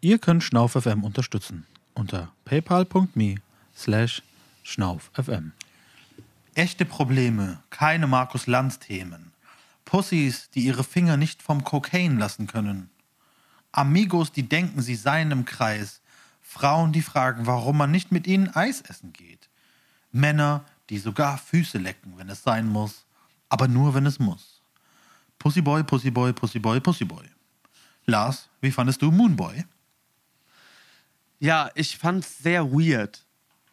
Ihr könnt SchnaufFM unterstützen unter paypal.me slash schnaufFM. Echte Probleme, keine Markus Lanz Themen. Pussys, die ihre Finger nicht vom Kokain lassen können. Amigos, die denken, sie seien im Kreis. Frauen, die fragen, warum man nicht mit ihnen Eis essen geht. Männer, die sogar Füße lecken, wenn es sein muss, aber nur, wenn es muss. Pussyboy, Pussyboy, Pussyboy, Pussyboy. Lars, wie fandest du Moonboy? Ja, ich fand's sehr weird.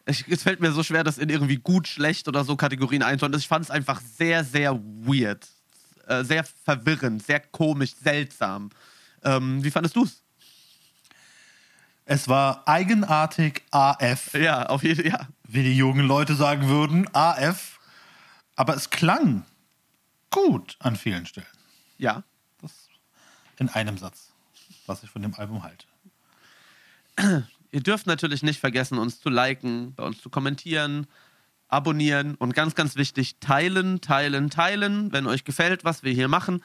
Ich, es fällt mir so schwer, das in irgendwie gut, schlecht oder so Kategorien einzuordnen. Ich fand es einfach sehr, sehr weird. Äh, sehr verwirrend, sehr komisch, seltsam. Ähm, wie fandest du's? Es war eigenartig AF. Ja, auf jeden Fall. Ja. Wie die jungen Leute sagen würden, AF. Aber es klang gut an vielen Stellen. Ja. Das in einem Satz, was ich von dem Album halte. Ihr dürft natürlich nicht vergessen, uns zu liken, bei uns zu kommentieren, abonnieren und ganz, ganz wichtig, teilen, teilen, teilen. Wenn euch gefällt, was wir hier machen,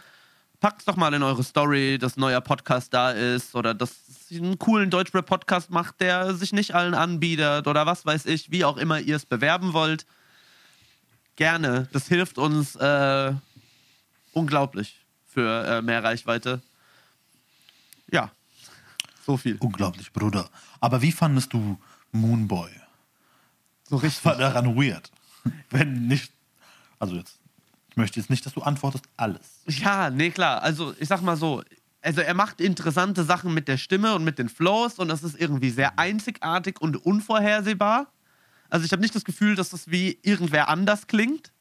packt doch mal in eure Story, dass ein neuer Podcast da ist oder dass ihr einen coolen Deutschrap-Podcast macht, der sich nicht allen anbietet oder was weiß ich, wie auch immer ihr es bewerben wollt. Gerne. Das hilft uns äh, unglaublich für äh, mehr Reichweite. Ja, so viel. Unglaublich, Bruder. Aber wie fandest du Moonboy? So Was richtig. war daran weird? Wenn nicht. Also jetzt. Ich möchte jetzt nicht, dass du antwortest alles. Ja, nee, klar. Also, ich sag mal so. Also, er macht interessante Sachen mit der Stimme und mit den Flows und das ist irgendwie sehr einzigartig und unvorhersehbar. Also, ich habe nicht das Gefühl, dass das wie irgendwer anders klingt.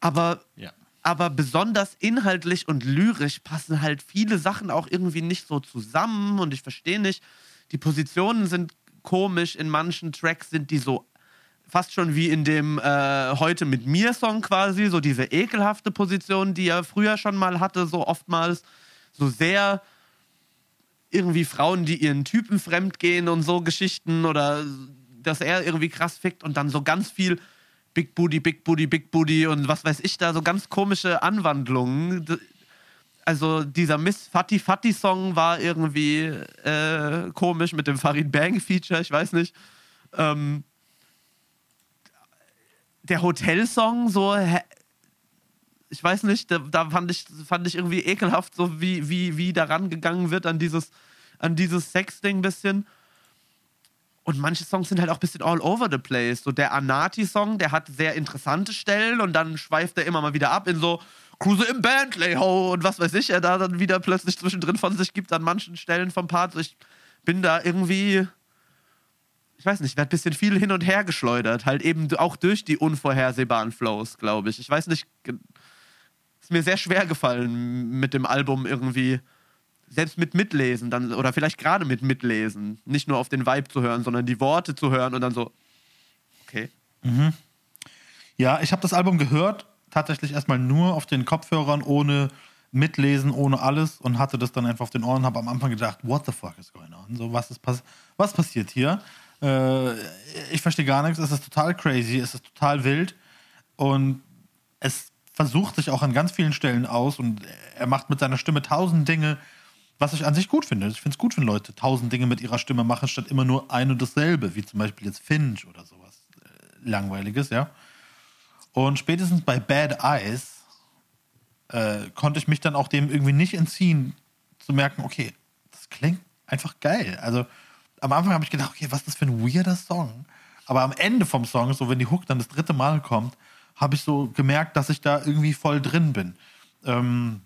Aber, Ja. Aber besonders inhaltlich und lyrisch passen halt viele Sachen auch irgendwie nicht so zusammen und ich verstehe nicht. Die Positionen sind komisch. In manchen Tracks sind die so fast schon wie in dem äh, Heute mit mir Song quasi, so diese ekelhafte Position, die er früher schon mal hatte, so oftmals, so sehr irgendwie Frauen, die ihren Typen fremdgehen und so Geschichten oder dass er irgendwie krass fickt und dann so ganz viel Big Booty, Big Booty, Big Booty und was weiß ich da, so ganz komische Anwandlungen. Also dieser Miss Fatty Fatty Song war irgendwie äh, komisch mit dem Farid Bang Feature, ich weiß nicht. Ähm, der Hotelsong, so, ich weiß nicht, da, da fand, ich, fand ich irgendwie ekelhaft, so wie, wie, wie da rangegangen wird an dieses, an dieses Sex-Ding bisschen. Und manche Songs sind halt auch ein bisschen all over the place. So der Anati-Song, der hat sehr interessante Stellen und dann schweift er immer mal wieder ab in so Cruise im Bentley, ho, und was weiß ich, er da dann wieder plötzlich zwischendrin von sich gibt an manchen Stellen vom Part. Ich bin da irgendwie ich weiß nicht, wird ein bisschen viel hin und her geschleudert. Halt eben auch durch die unvorhersehbaren Flows, glaube ich. Ich weiß nicht, ist mir sehr schwer gefallen mit dem Album irgendwie, selbst mit Mitlesen dann, oder vielleicht gerade mit Mitlesen, nicht nur auf den Vibe zu hören, sondern die Worte zu hören und dann so, okay. Ja, ich habe das Album gehört, tatsächlich erstmal nur auf den Kopfhörern, ohne Mitlesen, ohne alles und hatte das dann einfach auf den Ohren, habe am Anfang gedacht, what the fuck is going on? So, was, ist pass was passiert hier? Äh, ich verstehe gar nichts, es ist total crazy, es ist total wild und es versucht sich auch an ganz vielen Stellen aus und er macht mit seiner Stimme tausend Dinge, was ich an sich gut finde. Ich finde es gut, wenn Leute tausend Dinge mit ihrer Stimme machen, statt immer nur ein und dasselbe, wie zum Beispiel jetzt Finch oder sowas äh, Langweiliges, ja. Und spätestens bei Bad Eyes äh, konnte ich mich dann auch dem irgendwie nicht entziehen, zu merken, okay, das klingt einfach geil. Also am Anfang habe ich gedacht, okay, was ist das für ein weirder Song? Aber am Ende vom Song, so wenn die Hook dann das dritte Mal kommt, habe ich so gemerkt, dass ich da irgendwie voll drin bin. Ähm,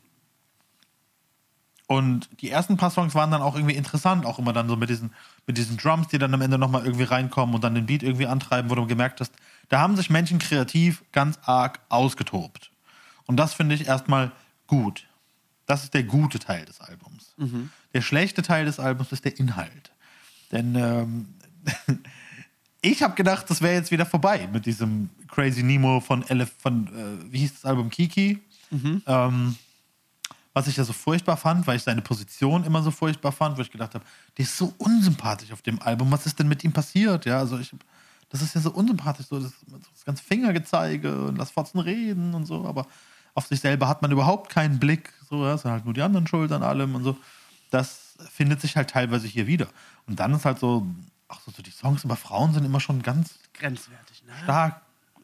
und die ersten paar Songs waren dann auch irgendwie interessant, auch immer dann so mit diesen, mit diesen Drums, die dann am Ende nochmal irgendwie reinkommen und dann den Beat irgendwie antreiben, wo du gemerkt hast, da haben sich Menschen kreativ ganz arg ausgetobt. Und das finde ich erstmal gut. Das ist der gute Teil des Albums. Der schlechte Teil des Albums ist der Inhalt. Denn ähm, ich habe gedacht, das wäre jetzt wieder vorbei mit diesem Crazy Nemo von, Elef von äh, wie hieß das Album, Kiki. Ähm, was ich ja so furchtbar fand, weil ich seine Position immer so furchtbar fand, wo ich gedacht habe, der ist so unsympathisch auf dem Album. Was ist denn mit ihm passiert? Ja, also ich, das ist ja so unsympathisch, so das, das ganze Fingergezeige und lass Fotzen reden und so, aber auf sich selber hat man überhaupt keinen Blick. So, ja, es sind halt nur die anderen schuld an allem und so. das findet sich halt teilweise hier wieder. Und dann ist halt so, ach so, so die Songs über Frauen sind immer schon ganz Grenzwertig, ne? stark.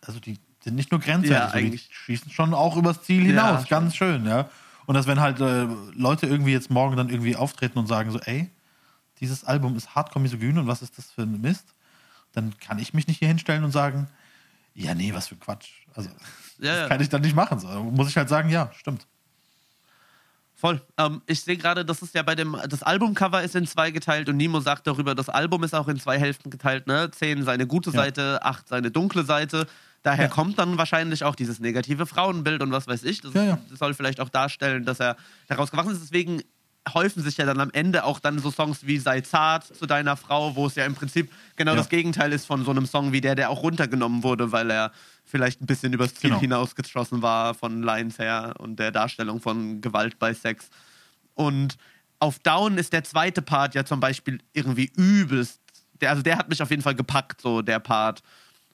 Also die sind nicht nur grenzwertig, Ja, so die schießen schon auch übers Ziel hinaus. schon. ganz schön, ja. Und dass wenn halt äh, Leute irgendwie jetzt morgen dann irgendwie auftreten und sagen so, ey, dieses Album ist hardcore misogyn und was ist das für ein Mist, dann kann ich mich nicht hier hinstellen und sagen, ja, nee, was für Quatsch. Also, Ja, das ja. kann ich dann nicht machen. So. Muss ich halt sagen, ja, stimmt. Voll. Ähm, ich sehe gerade, das ist ja bei dem, das Albumcover ist in zwei geteilt und Nimo sagt darüber, das Album ist auch in zwei Hälften geteilt, ne? Zehn seine gute Ja. Seite, acht seine dunkle Seite. Daher Ja. kommt dann wahrscheinlich auch dieses negative Frauenbild und was weiß ich. Das Ja, ja. soll vielleicht auch darstellen, dass er daraus gewachsen ist. Deswegen häufen sich ja dann am Ende auch dann so Songs wie Sei zart zu deiner Frau, wo es ja im Prinzip genau Ja. das Gegenteil ist von so einem Song wie der, der auch runtergenommen wurde, weil er vielleicht ein bisschen übers Ziel Genau. hinausgeschossen war von Lines her und der Darstellung von Gewalt bei Sex. Und auf Down ist der zweite Part ja zum Beispiel irgendwie übelst. Der, also der hat mich auf jeden Fall gepackt, so der Part.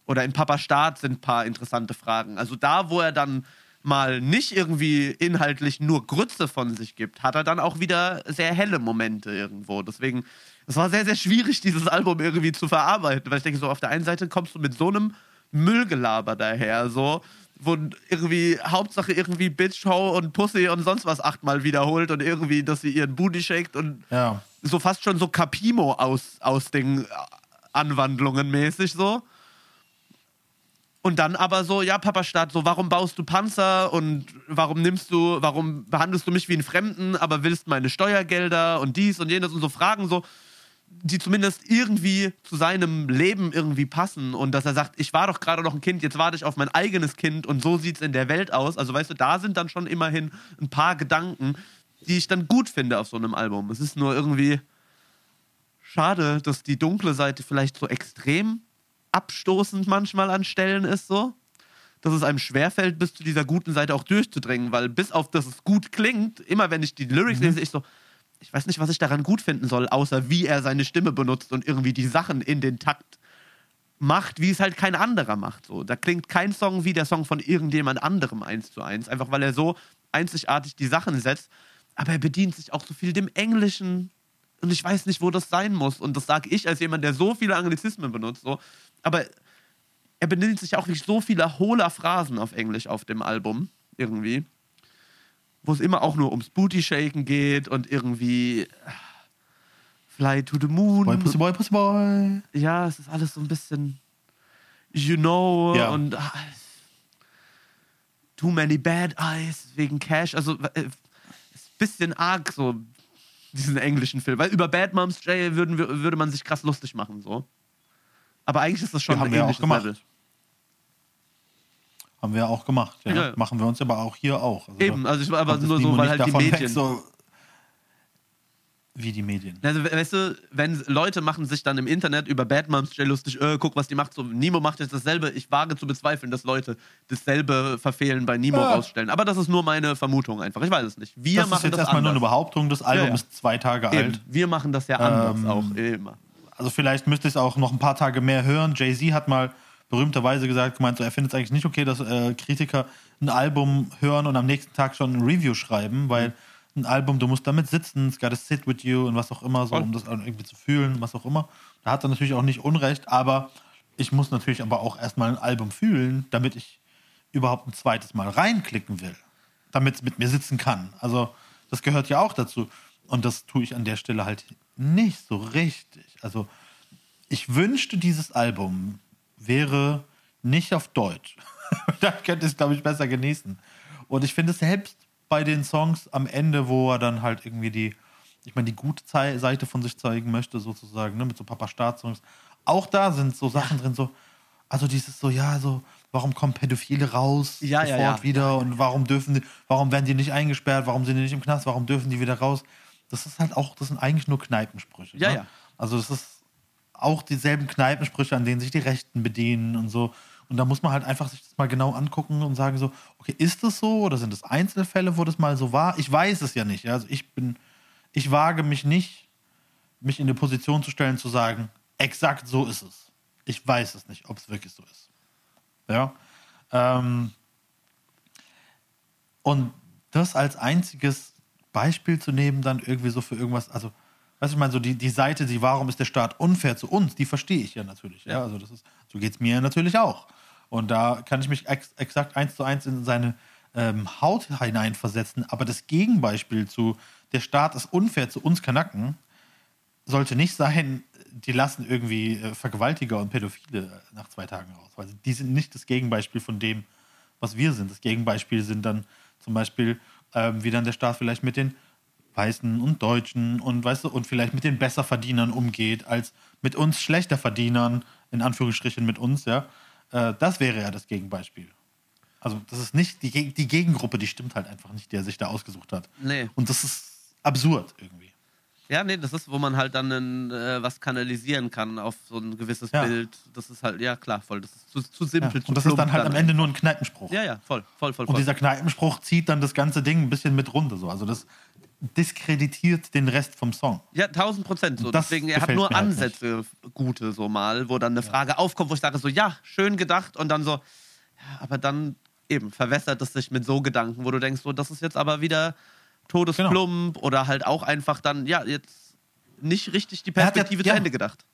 Oder in Papa Staat sind ein paar interessante Fragen. Also da, wo er dann mal nicht irgendwie inhaltlich nur Grütze von sich gibt, hat er dann auch wieder sehr helle Momente irgendwo. Deswegen, es war sehr, sehr schwierig, dieses Album irgendwie zu verarbeiten. Weil ich denke, so auf der einen Seite kommst du mit so einem Müllgelaber daher, so, wo irgendwie Hauptsache irgendwie Bitch, Ho und Pussy und sonst was achtmal wiederholt und irgendwie, dass sie ihren Booty shakt und Ja. so fast schon so Capimo aus, aus den äh, Anwandlungen mäßig so. Und dann aber so, ja, Papa Staat, so, warum baust du Panzer und warum nimmst du, warum behandelst du mich wie einen Fremden, aber willst meine Steuergelder und dies und jenes und so Fragen so, die zumindest irgendwie zu seinem Leben irgendwie passen und dass er sagt, ich war doch gerade noch ein Kind, jetzt warte ich auf mein eigenes Kind und so sieht's in der Welt aus. Also weißt du, da sind dann schon immerhin ein paar Gedanken, die ich dann gut finde auf so einem Album. Es ist nur irgendwie schade, dass die dunkle Seite vielleicht so extrem abstoßend manchmal an Stellen ist, so. Dass es einem schwerfällt, bis zu dieser guten Seite auch durchzudringen, weil bis auf dass es gut klingt, immer wenn ich die Lyrics lese, ich so, ich weiß nicht, was ich daran gut finden soll, außer wie er seine Stimme benutzt und irgendwie die Sachen in den Takt macht, wie es halt kein anderer macht. So. Da klingt kein Song wie der Song von irgendjemand anderem eins zu eins, einfach weil er so einzigartig die Sachen setzt. Aber er bedient sich auch so viel dem Englischen und ich weiß nicht, wo das sein muss. Und das sage ich als jemand, der so viele Anglizismen benutzt. So. Aber er bedient sich auch nicht so viele hohler Phrasen auf Englisch auf dem Album irgendwie wo es immer auch nur ums Booty-Shaken geht und irgendwie ah, Fly to the Moon. Boy, Pussy Boy, Pussy Boy. Ja, es ist alles so ein bisschen You know Ja. und ah, Too Many Bad Eyes wegen Cash. Also äh, ist ein bisschen arg so diesen englischen Film. Weil über Bad Moms J würden, würde man sich krass lustig machen. so. Aber eigentlich ist das schon Ja, haben ein wir auch gemacht. Level. Haben wir auch gemacht. Ja. Ja. Machen wir uns aber auch hier auch. Also Eben, also ich war aber nur so, weil halt die davon weg, so wie die Medien. Also, we- weißt du, wenn Leute machen sich dann im Internet über Bad Moms J lustig, äh, guck, was die macht, so Nemo macht jetzt dasselbe. Ich wage zu bezweifeln, dass Leute dasselbe Verfehlen bei Nemo Ja. rausstellen. Aber das ist nur meine Vermutung einfach. Ich weiß es nicht. Wir das ist machen jetzt das erstmal nur anders. eine Behauptung. Das Album Ja, ja. ist zwei Tage Eben, alt. wir machen das ja anders Ähm, auch immer. Also vielleicht müsste ich es auch noch ein paar Tage mehr hören. Jay-Z hat mal berühmterweise gesagt, gemeint, so, er findet es eigentlich nicht okay, dass äh, Kritiker ein Album hören und am nächsten Tag schon ein Review schreiben, weil ein Album, du musst damit sitzen, it's gotta sit with you und was auch immer, so, um das irgendwie zu fühlen, was auch immer. Da hat er natürlich auch nicht Unrecht, aber ich muss natürlich aber auch erstmal ein Album fühlen, damit ich überhaupt ein zweites Mal reinklicken will, damit es mit mir sitzen kann. Also das gehört ja auch dazu. Und das tue ich an der Stelle halt nicht so richtig. Also ich wünschte, dieses Album wäre nicht auf Deutsch. Dann könnte ich es, glaube ich, besser genießen. Und ich finde selbst bei den Songs am Ende, wo er dann halt irgendwie die, ich meine, die gute Seite von sich zeigen möchte, sozusagen, ne, mit so Papa-Staat-Songs, auch da sind so Sachen drin, so, also dieses so, ja, so, warum kommen Pädophile raus Ja, ja, sofort ja. wieder und warum dürfen die, warum werden die nicht eingesperrt, warum sind die nicht im Knast, warum dürfen die wieder raus? Das ist halt auch, das sind eigentlich nur Kneipensprüche. Ja, ne? ja. Also das ist auch dieselben Kneipensprüche, an denen sich die Rechten bedienen und so. Und da muss man halt einfach sich das mal genau angucken und sagen so, okay, ist das so oder sind es Einzelfälle, wo das mal so war? Ich weiß es ja nicht. Also ich bin, ich wage mich nicht, mich in eine Position zu stellen, zu sagen, exakt so ist es. Ich weiß es nicht, ob es wirklich so ist. Ja. Ähm, und das als einziges Beispiel zu nehmen, dann irgendwie so für irgendwas, also, weißt du, ich meine, so die, die Seite, die, warum ist der Staat unfair zu uns, die verstehe ich ja natürlich. Ja, also das ist, so geht es mir natürlich auch. Und da kann ich mich ex exakt eins zu eins in seine ähm, Haut hineinversetzen. Aber das Gegenbeispiel zu, der Staat ist unfair zu uns Kanaken, sollte nicht sein, die lassen irgendwie äh, Vergewaltiger und Pädophile nach zwei Tagen raus. Weil die sind nicht das Gegenbeispiel von dem, was wir sind. Das Gegenbeispiel sind dann zum Beispiel, ähm, wie dann der Staat vielleicht mit den Weißen und Deutschen und weißt du, und vielleicht mit den Besserverdienern umgeht, als mit uns schlechter Verdienern, in Anführungsstrichen mit uns, ja. Äh, das wäre ja das Gegenbeispiel. Also, das ist nicht, die, die Gegengruppe, die stimmt halt einfach nicht, die er sich da ausgesucht hat. Nee. Und das ist absurd irgendwie. Ja, nee, das ist, wo man halt dann ein, äh, was kanalisieren kann auf so ein gewisses Ja. Bild. Das ist halt, ja klar, voll. Das ist zu, zu simpel, Ja. zu Und das ist dann halt am Ende nur ein Kneipenspruch. Ja, ja, voll, voll, voll, Und voll. dieser Kneipenspruch zieht dann das ganze Ding ein bisschen mit runter. So. Also das diskreditiert den Rest vom Song. Ja, 1000 Prozent. So. Das Deswegen, er hat nur halt Ansätze, gute, so mal, wo dann eine Frage aufkommt, wo ich sage, so, ja, schön gedacht. Und dann so, ja, aber dann eben verwässert es sich mit so Gedanken, wo du denkst, so, das ist jetzt aber wieder todesplump oder halt auch einfach dann, ja, jetzt nicht richtig die Er Perspektive ja. zu Ende gedacht.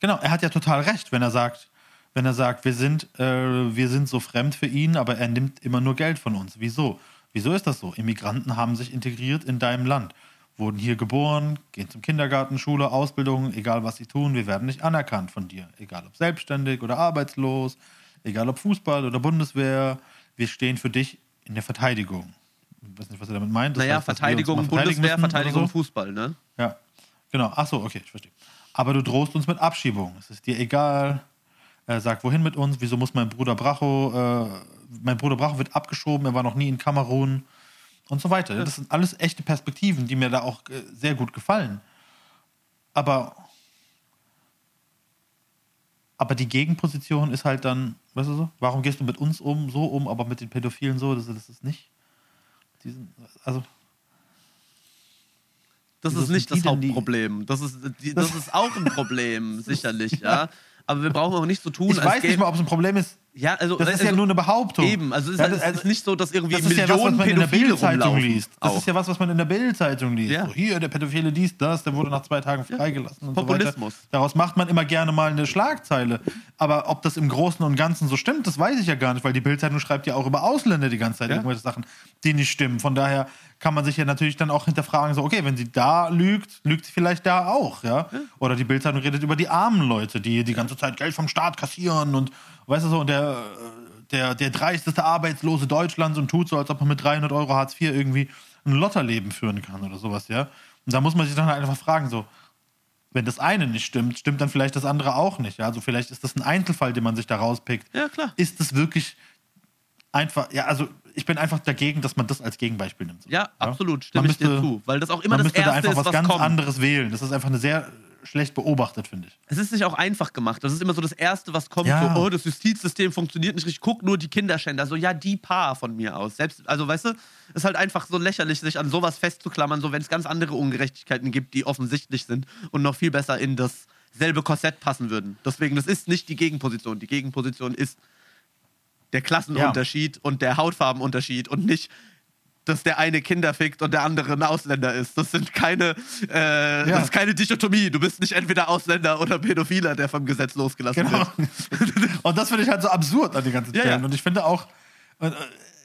Genau, er hat ja total recht, wenn er sagt, wenn er sagt, wir sind, äh, wir sind so fremd für ihn, aber er nimmt immer nur Geld von uns. Wieso? Wieso ist das so? Immigranten haben sich integriert in deinem Land, wurden hier geboren, gehen zum Kindergarten, Schule, Ausbildung, egal was sie tun, wir werden nicht anerkannt von dir. Egal ob selbstständig oder arbeitslos, egal ob Fußball oder Bundeswehr, wir stehen für dich in der Verteidigung. Ich weiß nicht, was er damit meint. Das naja, heißt, Verteidigung, Bundeswehr, Verteidigung, so. Fußball, ne? Ja, genau. Ach so, okay, ich verstehe. Aber du drohst uns mit Abschiebung. Es ist dir egal. Er sagt, wohin mit uns? Wieso muss mein Bruder Bracho, äh, mein Bruder Bracho wird abgeschoben, er war noch nie in Kamerun und so weiter. Das sind alles echte Perspektiven, die mir da auch äh, sehr gut gefallen. Aber, aber die Gegenposition ist halt dann, weißt du so, warum gehst du mit uns um, so um, aber mit den Pädophilen so, das, das ist nicht. Die sind, also, Das ist nicht das Hauptproblem. Das ist, das ist auch ein Problem, sicherlich, ja. Aber wir brauchen auch nicht so tun, ich als weiß nicht mal, ob es ein Problem ist. Ja, also, Das ist also, ja nur eine Behauptung. Eben, also es ist, Ja, halt, das- es ist nicht so, dass irgendwie Das ist ja was, was Millionen man in der Bildzeitung liest. Das auch. ist ja was, was man in der Bildzeitung liest. Ja. So, hier, der Pädophile dies, das, der wurde nach zwei Tagen freigelassen. Und Populismus. So. Daraus macht man immer gerne mal eine Schlagzeile. Aber ob das im Großen und Ganzen so stimmt, das weiß ich ja gar nicht, weil die Bildzeitung schreibt ja auch über Ausländer die ganze Zeit Ja. irgendwelche Sachen, die nicht stimmen. Von daher kann man sich ja natürlich dann auch hinterfragen, so, okay, wenn sie da lügt, lügt sie vielleicht da auch, ja? Oder die Bildzeitung redet über die armen Leute, die die ganze Zeit Geld vom Staat kassieren und, weißt du so, und der, der, der dreisteste Arbeitslose Deutschlands und tut so, als ob man mit 300 Euro Hartz IV irgendwie ein Lotterleben führen kann oder sowas, ja? Und da muss man sich dann halt einfach fragen, so, wenn das eine nicht stimmt, stimmt dann vielleicht das andere auch nicht. Ja? Also vielleicht ist das ein Einzelfall, den man sich da rauspickt. Ja, klar. Ist das wirklich einfach, ja, also ich bin einfach dagegen, dass man das als Gegenbeispiel nimmt. Ja, absolut, stimme Man ich dir zu. Weil das auch immer Man das müsste da Erste einfach ist, was was ganz kommt. anderes wählen. Das ist einfach eine sehr schlecht beobachtet, finde ich. Es ist nicht auch einfach gemacht. Das ist immer so das Erste, was kommt. Ja. So, oh, das Justizsystem funktioniert nicht richtig. Guck nur die Kinderschänder. So, ja, die paar von mir aus. Selbst, also, weißt du, ist halt einfach so lächerlich, sich an sowas festzuklammern, so wenn es ganz andere Ungerechtigkeiten gibt, die offensichtlich sind und noch viel besser in dasselbe Korsett passen würden. Deswegen, das ist nicht die Gegenposition. Die Gegenposition ist der Klassenunterschied und der Hautfarbenunterschied und nicht dass der eine Kinder fickt und der andere ein Ausländer ist. Das sind keine, äh, Ja. das ist keine Dichotomie. Du bist nicht entweder Ausländer oder Pädophiler, der vom Gesetz losgelassen Genau. wird. und das finde ich halt so absurd an den ganzen Ja, Stellen. ja. Und ich finde auch, und,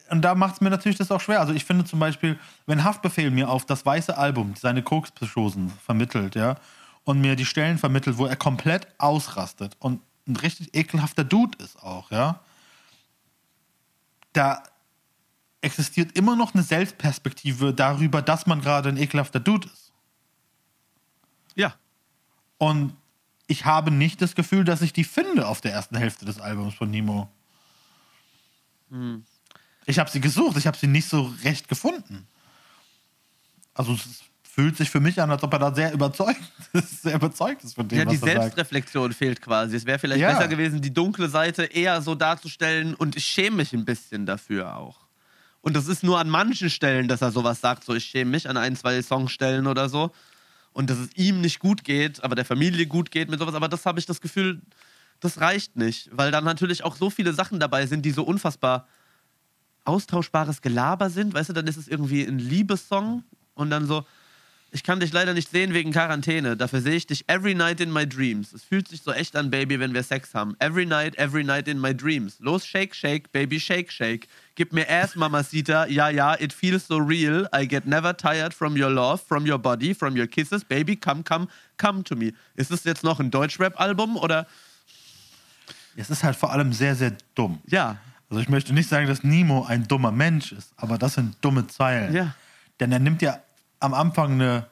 und da macht es mir natürlich das auch schwer. Also ich finde zum Beispiel, wenn Haftbefehl mir auf das weiße Album seine Kokspsychosen vermittelt, ja, und mir die Stellen vermittelt, wo er komplett ausrastet und ein richtig ekelhafter Dude ist auch, ja, da existiert immer noch eine Selbstperspektive darüber, dass man gerade ein ekelhafter Dude ist. Ja. Und ich habe nicht das Gefühl, dass ich die finde auf der ersten Hälfte des Albums von Nemo. Ich habe sie gesucht, ich habe sie nicht so recht gefunden. Also es fühlt sich für mich an, als ob er da sehr überzeugt ist, sehr überzeugt ist von dem, Ja, die was er sagt. Selbstreflexion fehlt quasi. Es wäre vielleicht Ja. besser gewesen, die dunkle Seite eher so darzustellen und ich schäme mich ein bisschen dafür auch. Und das ist nur an manchen Stellen, dass er sowas sagt, so ich schäme mich an ein, zwei Songstellen oder so. Und dass es ihm nicht gut geht, aber der Familie gut geht mit sowas. Aber das habe ich das Gefühl, das reicht nicht. Weil dann natürlich auch so viele Sachen dabei sind, die so unfassbar austauschbares Gelaber sind. Weißt du, dann ist es irgendwie ein Liebessong und dann so, ich kann dich leider nicht sehen wegen Quarantäne. Dafür sehe ich dich every night in my dreams. Es fühlt sich so echt an, Baby, wenn wir Sex haben. Every night, every night in my dreams. Los, shake, shake, Baby, shake, shake. Gib mir Ass, Mamacita. Ja, ja, it feels so real. I get never tired from your love, from your body, from your kisses. Baby, come, come, come to me. Ist es jetzt noch ein Deutschrap-Album oder? Es ist halt vor allem sehr, sehr dumm. Ja. Also ich möchte nicht sagen, dass Nemo ein dummer Mensch ist, aber das sind dumme Zeilen. Ja. Denn er nimmt ja am Anfang eine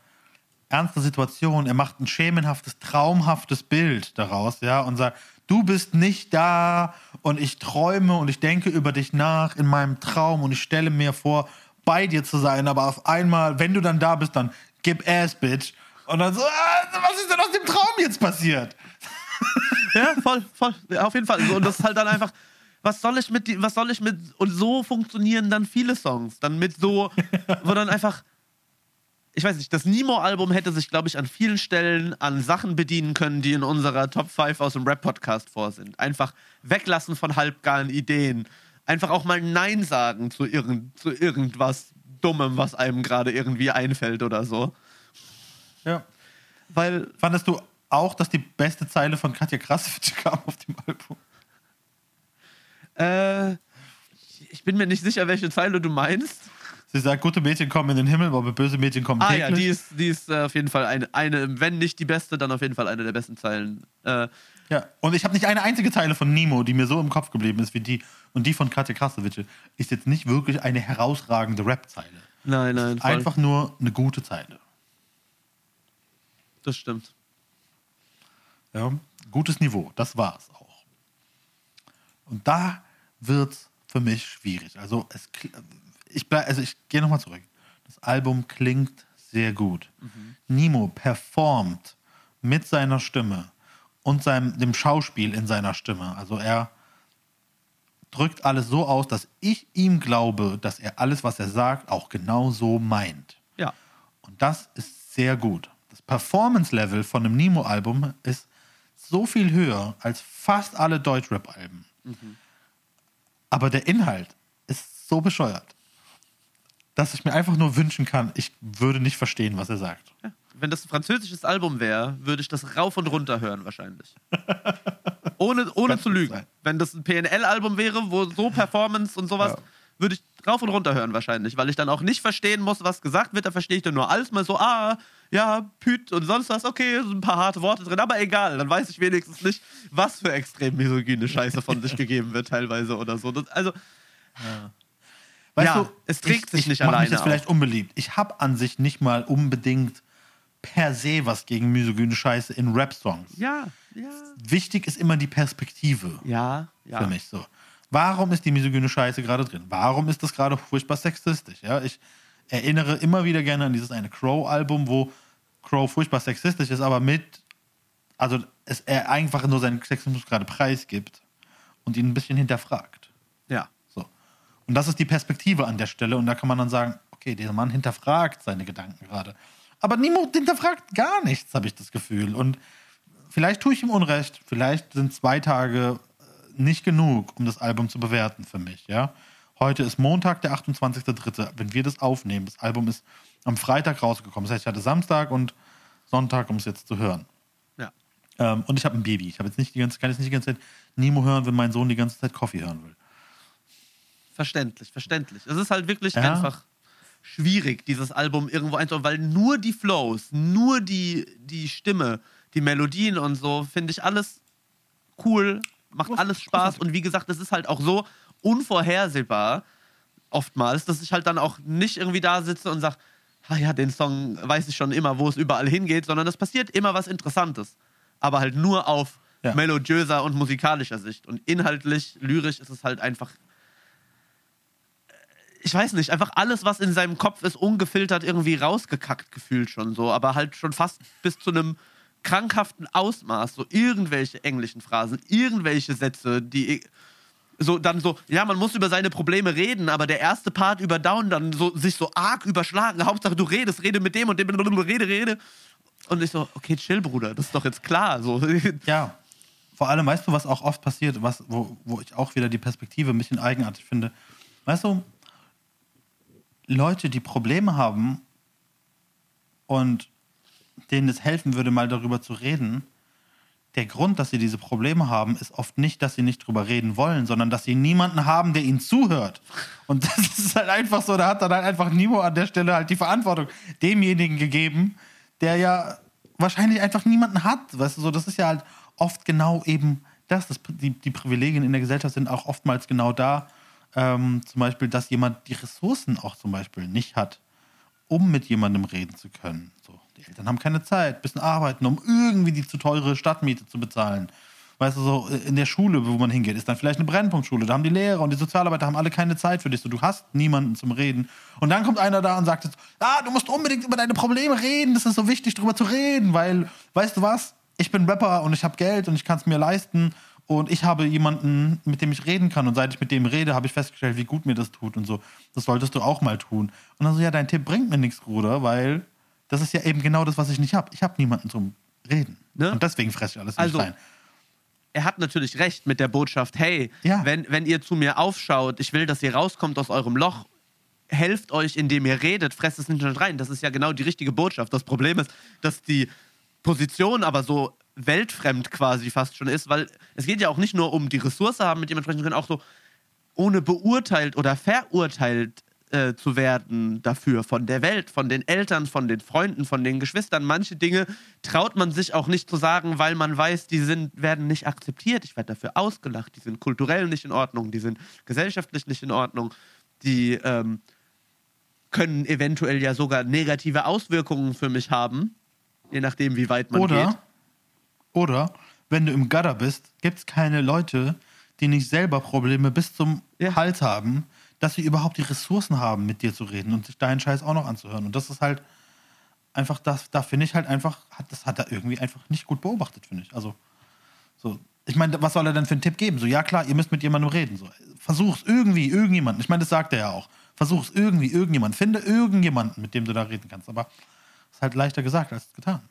ernste Situation, er macht ein schemenhaftes, traumhaftes Bild daraus, ja, und sagt, du bist nicht da und ich träume und ich denke über dich nach in meinem Traum und ich stelle mir vor, bei dir zu sein, aber auf einmal, wenn du dann da bist, dann gib Ass, Bitch. Und dann so, ah, was ist denn aus dem Traum jetzt passiert? Ja, voll, voll. Auf jeden Fall. Und das ist halt dann einfach, was soll ich mit, was soll ich mit, und so funktionieren dann viele Songs. Dann mit so, wo dann einfach, ich weiß nicht, das Nemo-Album hätte sich, glaube ich, an vielen Stellen an Sachen bedienen können, die in unserer Top 5 aus dem Rap-Podcast vor sind. Einfach weglassen von halbgaren Ideen. Einfach auch mal Nein sagen zu, irgend, zu irgendwas Dummem, was einem gerade irgendwie einfällt oder so. Ja. Weil Fandest du auch, dass die beste Zeile von Katja Krasowitsch kam auf dem Album? Äh, ich bin mir nicht sicher, welche Zeile du meinst. Sie sagt, gute Mädchen kommen in den Himmel, aber böse Mädchen kommen Ah täglich. ja, die ist, die ist äh, auf jeden Fall eine, eine, wenn nicht die beste, dann auf jeden Fall eine der besten Zeilen. Äh, Ja, und ich habe nicht eine einzige Zeile von Nemo, die mir so im Kopf geblieben ist wie die. Und die von Katja Krasowitsch ist jetzt nicht wirklich eine herausragende Rap-Zeile. nein, nein, voll. Einfach nur eine gute Zeile. Das stimmt. Ja, gutes Niveau, das war es auch. Und da wird es für mich schwierig. Also, es, ich, bleib, also ich gehe nochmal zurück. Das Album klingt sehr gut. Nemo performt mit seiner Stimme und seinem, dem Schauspiel in seiner Stimme. Also er drückt alles so aus, dass ich ihm glaube, dass er alles, was er sagt, auch genau so meint. Ja. Und das ist sehr gut. Das Performance-Level von einem Nemo-Album ist so viel höher als fast alle Deutschrap-Alben. Aber der Inhalt ist so bescheuert, dass ich mir einfach nur wünschen kann, ich würde nicht verstehen, was er sagt. ja. Wenn das ein französisches Album wäre, würde ich das rauf und runter hören wahrscheinlich. ohne ohne zu lügen. sein. Wenn das ein PNL-Album wäre, wo so Performance und sowas, Ja. würde ich rauf und runter hören wahrscheinlich, weil ich dann auch nicht verstehen muss, was gesagt wird. Da verstehe ich dann nur alles mal so, ah, ja, Püt und sonst was, okay, so ein paar harte Worte drin, aber egal, dann weiß ich wenigstens nicht, was für extrem misogyne Scheiße von sich gegeben wird teilweise oder so. Das, also, Weißt Ja, du, es trägt ich, sich ich nicht alleine mich jetzt vielleicht unbeliebt. Ich habe an sich nicht mal unbedingt per se was gegen misogyne Scheiße in Rap-Songs. ja, ja, Wichtig ist immer die Perspektive. ja, ja. für mich so. Warum ist die misogyne Scheiße gerade drin? Warum ist das gerade furchtbar sexistisch? Ja, ich erinnere immer wieder gerne an dieses eine Crow-Album, wo Crow furchtbar sexistisch ist, aber mit, also es, er einfach nur seinen Sexismus gerade preisgibt und ihn ein bisschen hinterfragt. Und das ist die Perspektive an der Stelle und da kann man dann sagen, okay, dieser Mann hinterfragt seine Gedanken gerade. Aber niemand hinterfragt gar nichts, habe ich das Gefühl. Und vielleicht tue ich ihm Unrecht, vielleicht sind zwei Tage äh, nicht genug, um das Album zu bewerten für mich, ja. Heute ist Montag, der 28.03., wenn wir das aufnehmen. Das Album ist am Freitag rausgekommen. Das heißt, ich hatte Samstag und Sonntag, um es jetzt zu hören. Ja. Ähm, und ich habe ein Baby. Ich habe jetzt nicht die ganze, kann jetzt nicht die ganze Zeit Nemo hören, wenn mein Sohn die ganze Zeit Coffee hören will. Verständlich, verständlich. Es ist halt wirklich Ja. einfach schwierig, dieses Album irgendwo einzuordnen, weil nur die Flows, nur die, die Stimme, die Melodien und so, finde ich alles cool, macht alles Spaß und wie gesagt, es ist halt auch so unvorhersehbar oftmals, dass ich halt dann auch nicht irgendwie da sitze und sage, ah ja, den Song weiß ich schon immer, wo es überall hingeht, sondern es passiert immer was Interessantes. Aber halt nur auf Ja. melodiöser und musikalischer Sicht. Und inhaltlich, lyrisch ist es halt einfach ich weiß nicht, einfach alles, was in seinem Kopf ist, ungefiltert irgendwie rausgekackt gefühlt schon so, aber halt schon fast bis zu einem krankhaften Ausmaß, so irgendwelche englischen Phrasen, irgendwelche Sätze, die so dann so, ja, man muss über seine Probleme reden, aber der erste Part über Down dann so sich so arg überschlagen. Hauptsache du redest, rede mit dem und dem, rede, rede. Und ich so, okay, chill, Bruder, das ist doch jetzt klar. So. Ja. Vor allem, weißt du, was auch oft passiert, was, wo, wo ich auch wieder die Perspektive ein bisschen eigenartig finde. Weißt du, Leute, die Probleme haben, und denen es helfen würde, mal darüber zu reden, der Grund, dass sie diese Probleme haben, ist oft nicht, dass sie nicht drüber reden wollen, sondern dass sie niemanden haben, der ihnen zuhört. Und das ist halt einfach so, da hat dann halt einfach Nimo an der Stelle halt die Verantwortung demjenigen gegeben, der ja wahrscheinlich einfach niemanden hat. Weißt du, so, das ist ja halt oft genau eben das. das die, die Privilegien in der Gesellschaft sind auch oftmals genau da. Ähm, zum Beispiel, dass jemand die Ressourcen auch zum Beispiel nicht hat, um mit jemandem reden zu können. So, die Eltern haben keine Zeit, müssen arbeiten, um irgendwie die zu teure Stadtmiete zu bezahlen. Weißt du, so in der Schule, wo man hingeht, ist dann vielleicht eine Brennpunktschule. Da haben die Lehrer und die Sozialarbeiter haben alle keine Zeit für dich. So, du hast niemanden zum Reden. Und dann kommt einer da und sagt, ah, du musst unbedingt über deine Probleme reden. Das ist so wichtig, darüber zu reden, weil, weißt du was? Ich bin Rapper und ich habe Geld und ich kann es mir leisten. Und ich habe jemanden, mit dem ich reden kann. Und seit ich mit dem rede, habe ich festgestellt, wie gut mir das tut und so. Das solltest du auch mal tun. Und dann so, ja, dein Tipp bringt mir nichts, Bruder, weil das ist ja eben genau das, was ich nicht habe. Ich habe niemanden zum Reden. Ne? Und deswegen fresse ich alles Also, nicht rein. er hat natürlich recht mit der Botschaft, hey, Ja. wenn, wenn ihr zu mir aufschaut, ich will, dass ihr rauskommt aus eurem Loch, helft euch, indem ihr redet, fresst es nicht rein. Das ist ja genau die richtige Botschaft. Das Problem ist, dass die Position aber so weltfremd quasi fast schon ist, weil es geht ja auch nicht nur um die Ressource haben, mit dem man sprechen kann, auch so ohne beurteilt oder verurteilt äh, zu werden dafür von der Welt, von den Eltern, von den Freunden, von den Geschwistern. Manche Dinge traut man sich auch nicht zu sagen, weil man weiß, die sind, werden nicht akzeptiert. Ich werde dafür ausgelacht. Die sind kulturell nicht in Ordnung, die sind gesellschaftlich nicht in Ordnung, die ähm, können eventuell ja sogar negative Auswirkungen für mich haben, je nachdem, wie weit man Oder, geht. Oder, wenn du im Gutter bist, gibt es keine Leute, die nicht selber Probleme bis zum Ja. Hals haben, dass sie überhaupt die Ressourcen haben, mit dir zu reden und sich deinen Scheiß auch noch anzuhören. Und das ist halt einfach das, da finde ich halt einfach, das hat er irgendwie einfach nicht gut beobachtet, finde ich. Also, so. Ich meine, was soll er denn für einen Tipp geben? So, ja klar, ihr müsst mit jemandem reden. So, versuch's irgendwie, irgendjemanden. Ich meine, das sagt er ja auch. Versuch's irgendwie, irgendjemand. Finde irgendjemanden, mit dem du da reden kannst. Aber ist halt leichter gesagt als getan.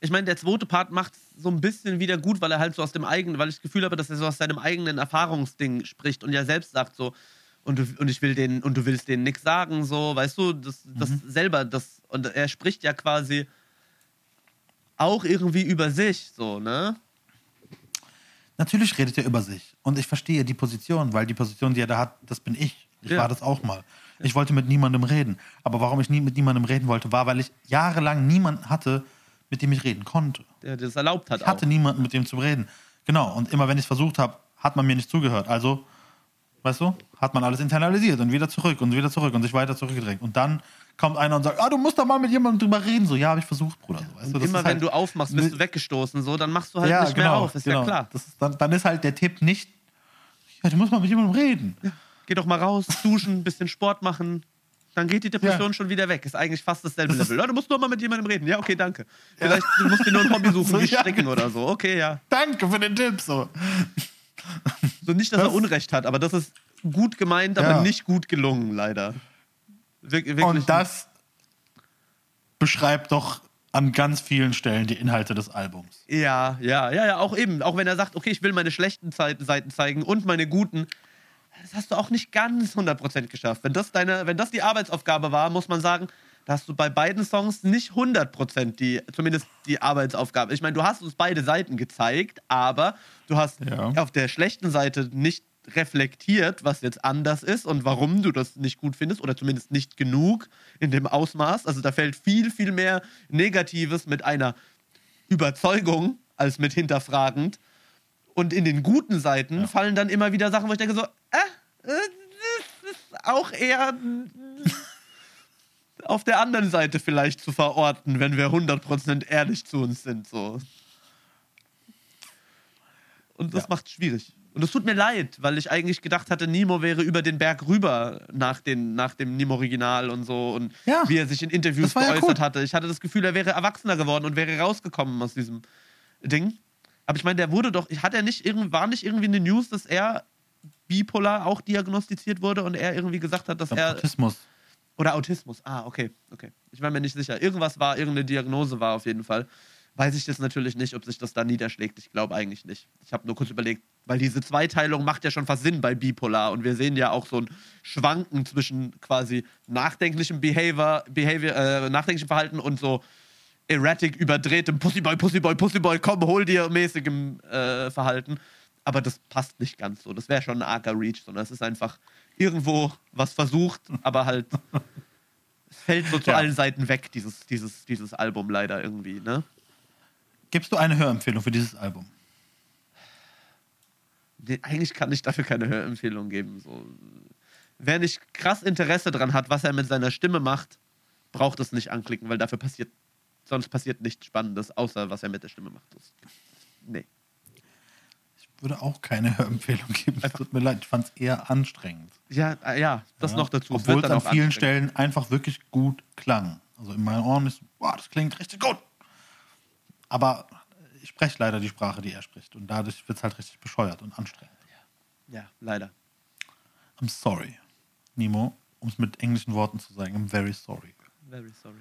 Ich meine, der zweite Part macht so ein bisschen wieder gut, weil er halt so aus dem eigenen, weil ich das Gefühl habe, dass er so aus seinem eigenen Erfahrungsding spricht und ja selbst sagt so, und, du, und ich will den, und du willst denen nichts sagen, so, weißt du, das, das selber, das, und er spricht ja quasi auch irgendwie über sich, so, ne? Natürlich redet er über sich. Und ich verstehe die Position, weil die Position, die er da hat, das bin ich. Ich Ja. war das auch mal. Ich wollte mit niemandem reden. Aber warum ich nie mit niemandem reden wollte, war, weil ich jahrelang niemanden hatte, mit dem ich reden konnte. Der das erlaubt hat Ich hatte auch. niemanden, mit dem zu reden. Genau. Und immer wenn ich es versucht habe, hat man mir nicht zugehört. Also, weißt du, hat man alles internalisiert und wieder zurück und wieder zurück und sich weiter zurückgedrängt. Und dann kommt einer und sagt, ah, du musst doch mal mit jemandem drüber reden. So, ja, habe ich versucht, Bruder. So, weißt du, immer wenn halt- du aufmachst, bist du weggestoßen, so, dann machst du halt nicht mehr genau, auf, ist genau. ja klar. Ist, dann, dann ist halt der Tipp nicht, ja, du musst mal mit jemandem reden. Geh doch mal raus, duschen, ein bisschen Sport machen. Dann geht die Depression Ja. schon wieder weg. Ist eigentlich fast dasselbe Level. Ja, du musst nur mal mit jemandem reden. Ja, okay, danke. Vielleicht du musst dir nur ein Hobby suchen, So, wie ja. Stricken oder so. Okay, ja. Danke für den Tipp. So. So nicht, dass er Das- Unrecht hat, aber das ist gut gemeint, aber Ja. nicht gut gelungen, leider. Wir, wirklich. Und das beschreibt doch an ganz vielen Stellen die Inhalte des Albums. Ja, ja, ja, ja, auch eben. Auch wenn er sagt, okay, ich will meine schlechten Seiten zeigen und meine guten. Das hast du auch nicht ganz 100% geschafft. Wenn das, deine, wenn das die Arbeitsaufgabe war, muss man sagen, da hast du bei beiden Songs nicht 100% die, zumindest die Arbeitsaufgabe. Ich meine, du hast uns beide Seiten gezeigt, aber du hast Ja. auf der schlechten Seite nicht reflektiert, was jetzt anders ist und warum du das nicht gut findest oder zumindest nicht genug in dem Ausmaß. Also da fällt viel, viel mehr Negatives mit einer Überzeugung als mit hinterfragend. Und in den guten Seiten fallen dann immer wieder Sachen, wo ich denke so, äh, äh, das ist auch eher auf der anderen Seite vielleicht zu verorten, wenn wir 100% ehrlich zu uns sind. So. Und das Ja. macht es schwierig. Und es tut mir leid, weil ich eigentlich gedacht hatte, Nemo wäre über den Berg rüber nach, den, nach dem Nemo-Original und so. Und Ja. wie er sich in Interviews ja geäußert cool. hatte. Ich hatte das Gefühl, er wäre erwachsener geworden und wäre rausgekommen aus diesem Ding. Aber ich meine, der wurde doch, hat er nicht irgendwie, war nicht irgendwie eine News, dass er bipolar auch diagnostiziert wurde und er irgendwie gesagt hat, dass glaub, er. Autismus. Oder Autismus. Ah, okay, okay. Ich war mir nicht sicher. Irgendwas war, irgendeine Diagnose war auf jeden Fall. weiß ich jetzt natürlich nicht, ob sich das da niederschlägt. Ich glaube eigentlich nicht. Ich habe nur kurz überlegt, weil diese Zweiteilung macht ja schon fast Sinn bei Bipolar und wir sehen ja auch so ein Schwanken zwischen quasi nachdenklichem Behavior, Behavior äh, nachdenklichem Verhalten und so erratic, überdrehtem Pussyboy, Pussyboy, Pussyboy, komm, hol dir mäßigem äh, Verhalten. Aber das passt nicht ganz so. Das wäre schon ein arger Reach, sondern es ist einfach irgendwo was versucht, aber halt es fällt so zu Ja. allen Seiten weg, dieses, dieses, dieses Album leider irgendwie, ne? Gibst du eine Hörempfehlung für dieses Album? Nee, eigentlich kann ich dafür keine Hörempfehlung geben. So. Wer nicht krass Interesse dran hat, was er mit seiner Stimme macht, braucht es nicht anklicken, weil dafür passiert, sonst passiert nichts Spannendes, außer was er mit der Stimme macht. Das, nee. Ich würde auch keine Hörempfehlung geben. Es tut mir leid, ich fand es eher anstrengend. Ja, äh, ja, das Ja, noch dazu. Obwohl es an vielen. Stellen einfach wirklich gut klang. Also in meinen Ohren ist, boah, das klingt richtig gut. Aber ich spreche leider die Sprache, die er spricht. Und dadurch wird es halt richtig bescheuert und anstrengend. Ja, leider. I'm sorry, Nemo, um es mit englischen Worten zu sagen. I'm very sorry. Very sorry.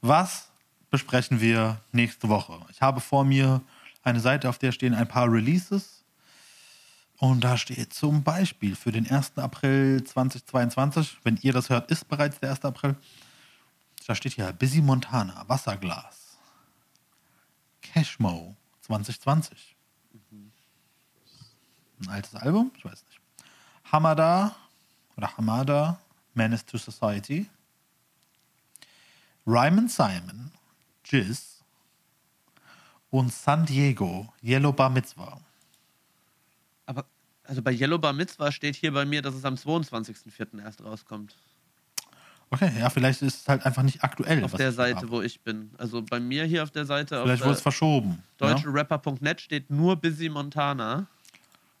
Was besprechen wir nächste Woche? Ich habe vor mir eine Seite, auf der stehen ein paar Releases. Und da steht zum Beispiel für den 1. April 2022, wenn ihr das hört, ist bereits der 1. April. Da steht hier Busy Montana, Wasserglas. Cashmo 2020. Ein altes Album? Ich weiß nicht. Hamada oder Hamada, Menace to Society. Ryman Simon, Jizz und San Diego, Yellow Bar Mitzvah. Aber also bei Yellow Bar Mitzvah steht hier bei mir, dass es am 22.04. erst rauskommt. Okay, ja, vielleicht ist es halt einfach nicht aktuell. Auf der Seite, habe. wo ich bin. Also bei mir hier auf der Seite, Vielleicht wurde es verschoben. deutscherapper.net steht nur Busy Montana.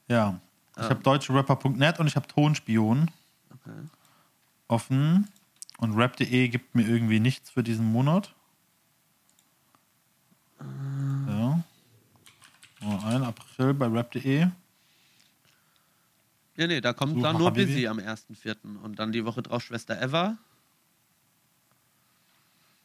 Ja. ja. Ich Ah. habe deutscherapper.net und ich habe Tonspion Okay. offen. Und rap.de gibt mir irgendwie nichts für diesen Monat. Ja. Oh, 1. April bei rap.de. Ja, nee, da kommt dann nur Habibi. Busy am 1.4. Und dann die Woche drauf Schwester Eva.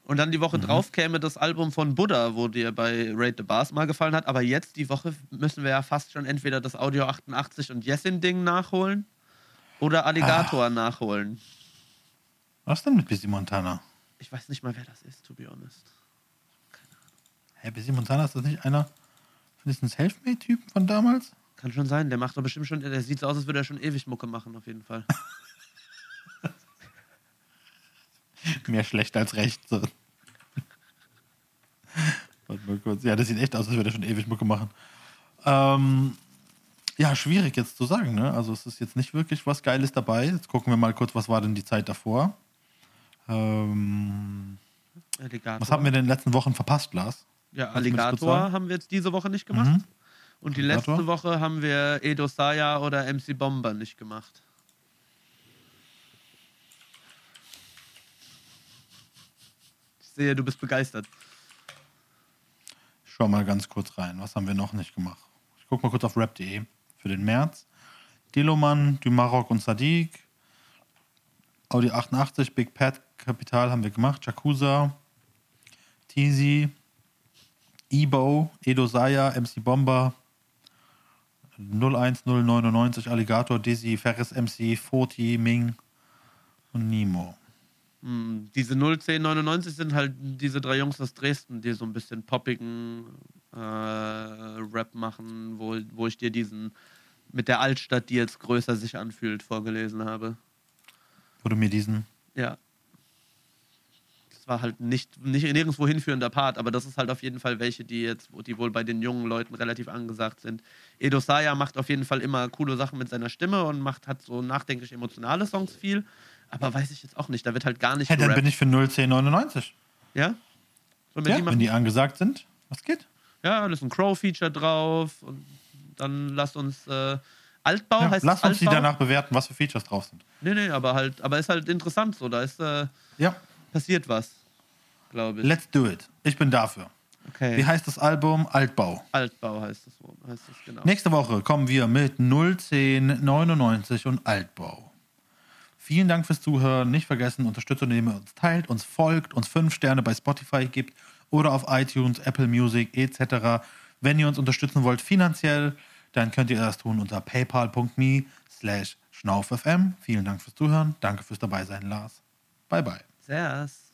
Und dann die Woche Mhm. drauf käme das Album von Buddha, wo dir bei Raid the Bars mal gefallen hat. Aber jetzt, die Woche, müssen wir ja fast schon entweder das Audio 88 und Jessin-Ding nachholen oder Alligator Ah. nachholen. Was denn mit Busy Montana? Ich weiß nicht mal, wer das ist, to be honest. Hä, Busy Montana ist das nicht einer von diesen Selfmade-Typen von damals? Kann schon sein, der macht doch bestimmt schon, der sieht so aus, als würde er schon ewig Mucke machen, auf jeden Fall. Mehr schlecht als recht. So. Warte mal kurz. Ja, das sieht echt aus, als würde er schon ewig Mucke machen. Ähm, ja, schwierig jetzt zu sagen. Ne? Also es ist jetzt nicht wirklich was Geiles dabei. Jetzt gucken wir mal kurz, was war denn die Zeit davor. Ähm, Alligator. was haben wir in den letzten Wochen verpasst, Lars? Ja, Kannst Alligator haben wir jetzt diese Woche nicht gemacht. Mhm. Und die Alligator? letzte Woche haben wir Edo Saya oder MC Bomber nicht gemacht. Ich sehe, du bist begeistert. Ich schau mal ganz kurz rein. Was haben wir noch nicht gemacht? Ich guck mal kurz auf rap.de für den März. Diloman, Du Maroc und Sadiq. Audi 88, Big Pat Kapital haben wir gemacht. Jakuza, Teasy, Ebo, Edo Saya, MC Bomber, 01099, Alligator, Dizzy, Ferris MC, Foti, Ming und Nemo. Hm, diese 01099 sind halt diese drei Jungs aus Dresden, die so ein bisschen poppigen äh, Rap machen, wo, wo ich dir diesen mit der Altstadt, die jetzt größer sich anfühlt, vorgelesen habe. Wo du mir diesen. Ja. War halt nicht, nicht nirgendwo hinführender Part, aber das ist halt auf jeden Fall welche, die jetzt, die wohl bei den jungen Leuten relativ angesagt sind. Edo Saya macht auf jeden Fall immer coole Sachen mit seiner Stimme und macht hat so nachdenklich emotionale Songs viel, aber weiß ich jetzt auch nicht, da wird halt gar nicht Hey, dann gerappt. bin ich für 01099. Ja? Sollen wir Ja, die wenn die angesagt sind. Was geht? Ja, da ist ein Crow-Feature drauf und dann lasst uns äh, Altbau Ja, heißt lass uns die Altbau? danach bewerten, was für Features drauf sind. Nee, nee, aber halt, aber ist halt interessant so, da ist äh, Ja, passiert was, glaube ich. let's do it. Ich bin dafür. okay. Wie heißt das Album? Altbau. Altbau heißt es, heißt es genau. Nächste Woche kommen wir mit 01099 und Altbau. Vielen Dank fürs Zuhören. Nicht vergessen, unterstützt, indem ihr uns teilt, uns folgt, uns fünf Sterne bei Spotify gibt oder auf iTunes, Apple Music etc. Wenn ihr uns unterstützen wollt finanziell, dann könnt ihr das tun unter paypal.me slash schnaufm. Vielen Dank fürs Zuhören. Danke fürs Dabeisein, Lars. Bye, bye. Servus.